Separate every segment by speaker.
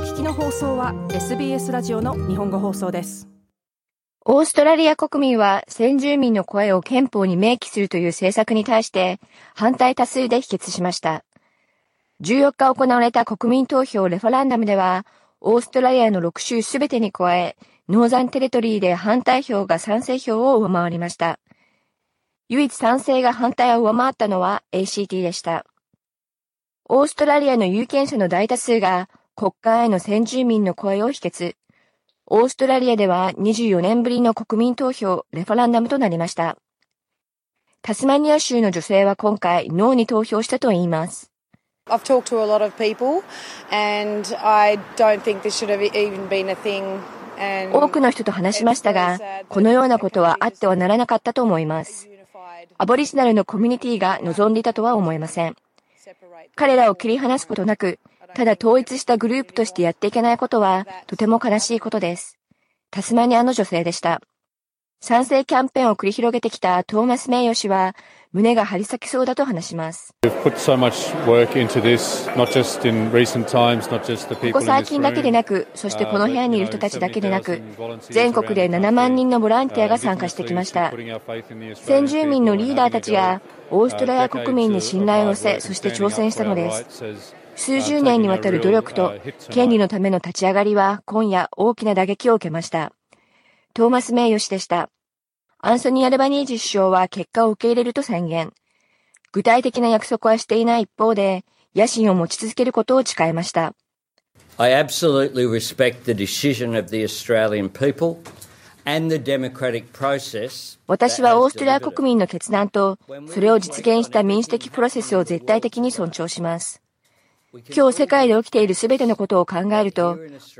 Speaker 1: 聞きの放送は SBS ラジオの日本語放送です
Speaker 2: オーストラリア国民は先住民の声を憲法に明記するという政策に対して反対多数で否決しました。14日行われた国民投票レファランダムでは、オーストラリアの6州すべてに加え、ノーザンテレトリーで反対票が賛成票を上回りました。唯一賛成が反対を上回ったのは ACT でした。オーストラリアの有権者の大多数が国会への先住民の声を否決。オーストラリアでは24年ぶりの国民投票、レファランダムとなりました。タスマニア州の女性は今回、ノーに投票したと言います。
Speaker 3: I've talked to a lot of people and I don't think this should have even been a thing
Speaker 2: 多くの人と話しましたが、このようなことはあってはならなかったと思います。アボリジナルのコミュニティが望んでいたとは思いません。彼らを切り離すことなく、ただ統一したグループとしてやっていけないことは、とても悲しいことです。タスマニアの女性でした。賛成キャンペーンを繰り広げてきたトーマス・メイヨ氏は、胸が張り裂けそうだと話します。ここ最近だけでなく、そしてこの部屋にいる人たちだけでなく、全国で7万人のボランティアが参加してきました。先住民のリーダーたちが、オーストラリア国民に信頼を寄せ、そして挑戦したのです。数十年にわたる努力と権利のための立ち上がりは今夜大きな打撃を受けました。トーマス・メイヨ氏でした。アンソニー・アルバニージ首相は結果を受け入れると宣言。具体的な約束はしていない一方で、野心を持ち続けることを誓いました。I absolutely respect the decision of the Australian people 私はオーストラリア国民の決断と、それを実現した民主的プロセスを絶対的に尊重します。今日世界で起きている全てのことを考えると、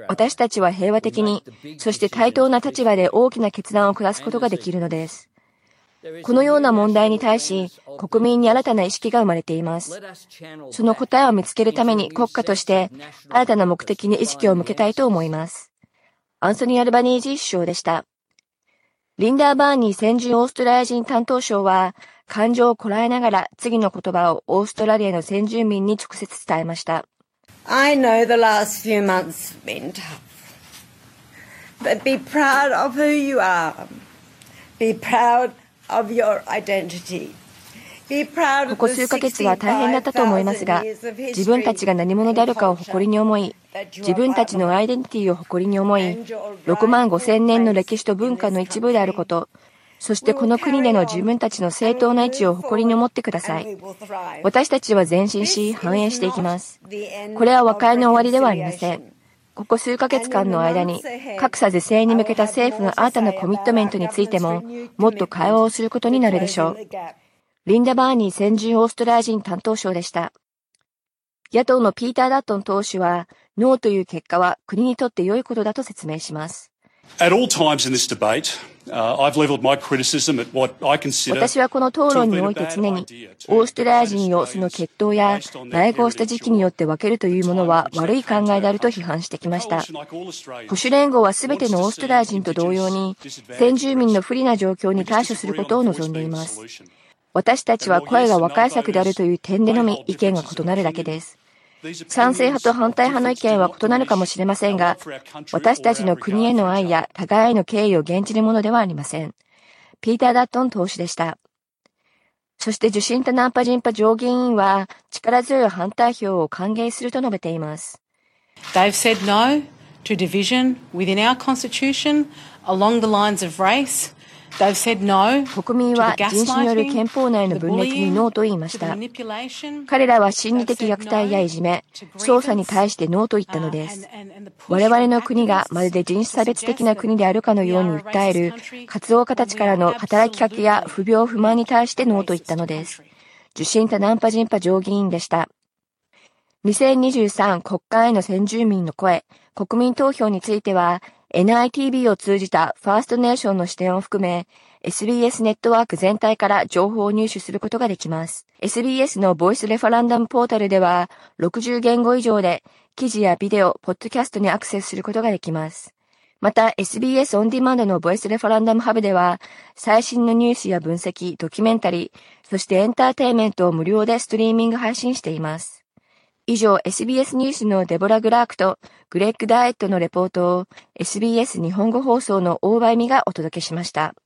Speaker 2: 私たちは平和的に、そして対等な立場で大きな決断を下すことができるのです。このような問題に対し、国民に新たな意識が生まれています。その答えを見つけるために国家として、新たな目的に意識を向けたいと思います。アンソニー・アルバニージー首相でした。リンダー・バーニー先住オーストラリア人担当省は、感情をこらえながら次の言葉をオーストラリアの先住民に直接伝えました。I know the last few months have been tough. But be proud of who you are. Be proud of your identity. ここ数ヶ月は大変だったと思いますが、自分たちが何者であるかを誇りに思い、自分たちのアイデンティティを誇りに思い、6万5千年の歴史と文化の一部であること、そしてこの国での自分たちの正当な位置を誇りに思ってください。私たちは前進し、繁栄していきます。これは和解の終わりではありません。ここ数ヶ月間の間に、格差是正に向けた政府の新たなコミットメントについても、もっと会話をすることになるでしょう。リンダ・バーニー先住オーストラリア人担当省でした。野党のピーター・ダットン党首は、ノーという結果は国にとって良いことだと説明します。私はこの討論において常に、オーストラリア人をその血統や内合した時期によって分けるというものは悪い考えであると批判してきました。保守連合は全てのオーストラリア人と同様に、先住民の不利な状況に対処することを望んでいます。私たちは声が和解策であるという点でのみ意見が異なるだけです。賛成派と反対派の意見は異なるかもしれませんが、私たちの国への愛や互いへの敬意を現じるものではありません。ピーター・ダットン党首でした。そして受信タナンパジンパ上議員は力強い反対票を歓迎すると述べています。Along the lines of race, 国民は人種による憲法内の分裂にノーと言いました。彼らは心理的虐待やいじめ、捜査に対してノーと言ったのです。我々の国がまるで人種差別的な国であるかのように訴える活動家たちからの働きかけや不平不満に対してノーと言ったのです。受信多ナンパ人パ上議員でした。2023国会への先住民の声、国民投票については、NITV を通じたファーストネーションの視点を含め、SBS ネットワーク全体から情報を入手することができます。SBS のボイスレファランダムポータルでは、60言語以上で記事やビデオ、ポッドキャストにアクセスすることができます。また、SBS オンディマンドのボイスレファランダムハブでは、最新のニュースや分析、ドキュメンタリー、そしてエンターテイメントを無料でストリーミング配信しています。以上 SBS ニュースのデボラ・グラークとグレッグ・ダイエットのレポートを SBS 日本語放送の大場恵美がお届けしました。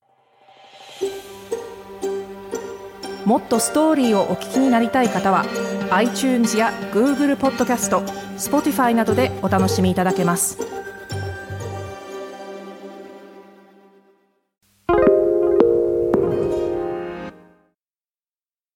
Speaker 1: もっとストーリーをお聞きになりたい方は iTunes や Google ポッドキャスト Spotify などでお楽しみいただけます。